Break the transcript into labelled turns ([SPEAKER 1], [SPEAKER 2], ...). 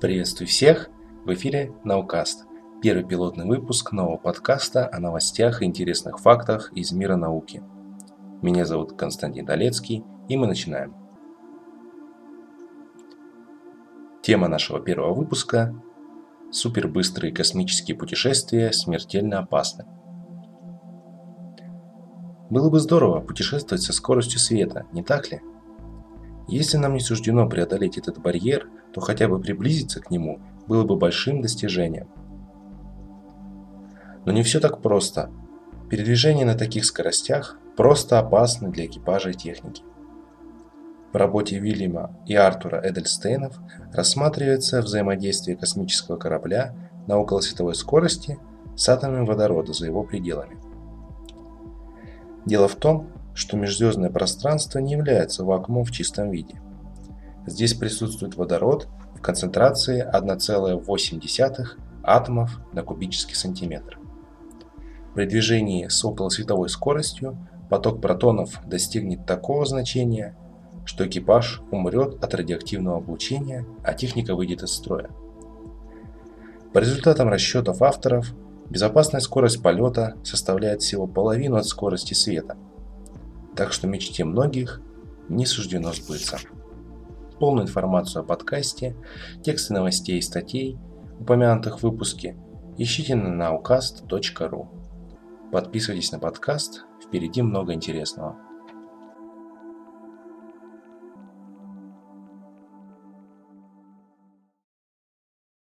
[SPEAKER 1] Приветствую всех! В эфире Наукаст, первый пилотный выпуск нового подкаста о новостях и интересных фактах из мира науки. Меня зовут Константин Долецкий, и мы начинаем. Тема нашего первого выпуска – супербыстрые космические путешествия смертельно опасны. Было бы здорово путешествовать со скоростью света, не так ли? Если нам не суждено преодолеть этот барьер, то хотя бы приблизиться к нему было бы большим достижением. Но не все так просто. Передвижение на таких скоростях просто опасно для экипажа и техники. В работе Вильяма и Артура Эдельстейнов рассматривается взаимодействие космического корабля на околосветовой скорости с атомами водорода за его пределами. Дело в том, что межзвездное пространство не является вакуумом в чистом виде. Здесь присутствует водород в концентрации 1,8 атомов на кубический сантиметр. При движении с околосветовой скоростью поток протонов достигнет такого значения, что экипаж умрет от радиоактивного облучения, а техника выйдет из строя. По результатам расчетов авторов, безопасная скорость полета составляет всего половину от скорости света – так что мечте многих не суждено сбыться. Полную информацию о подкасте, тексты новостей и статей, упомянутых в выпуске, ищите на naukast.ru. Подписывайтесь на подкаст, впереди много интересного.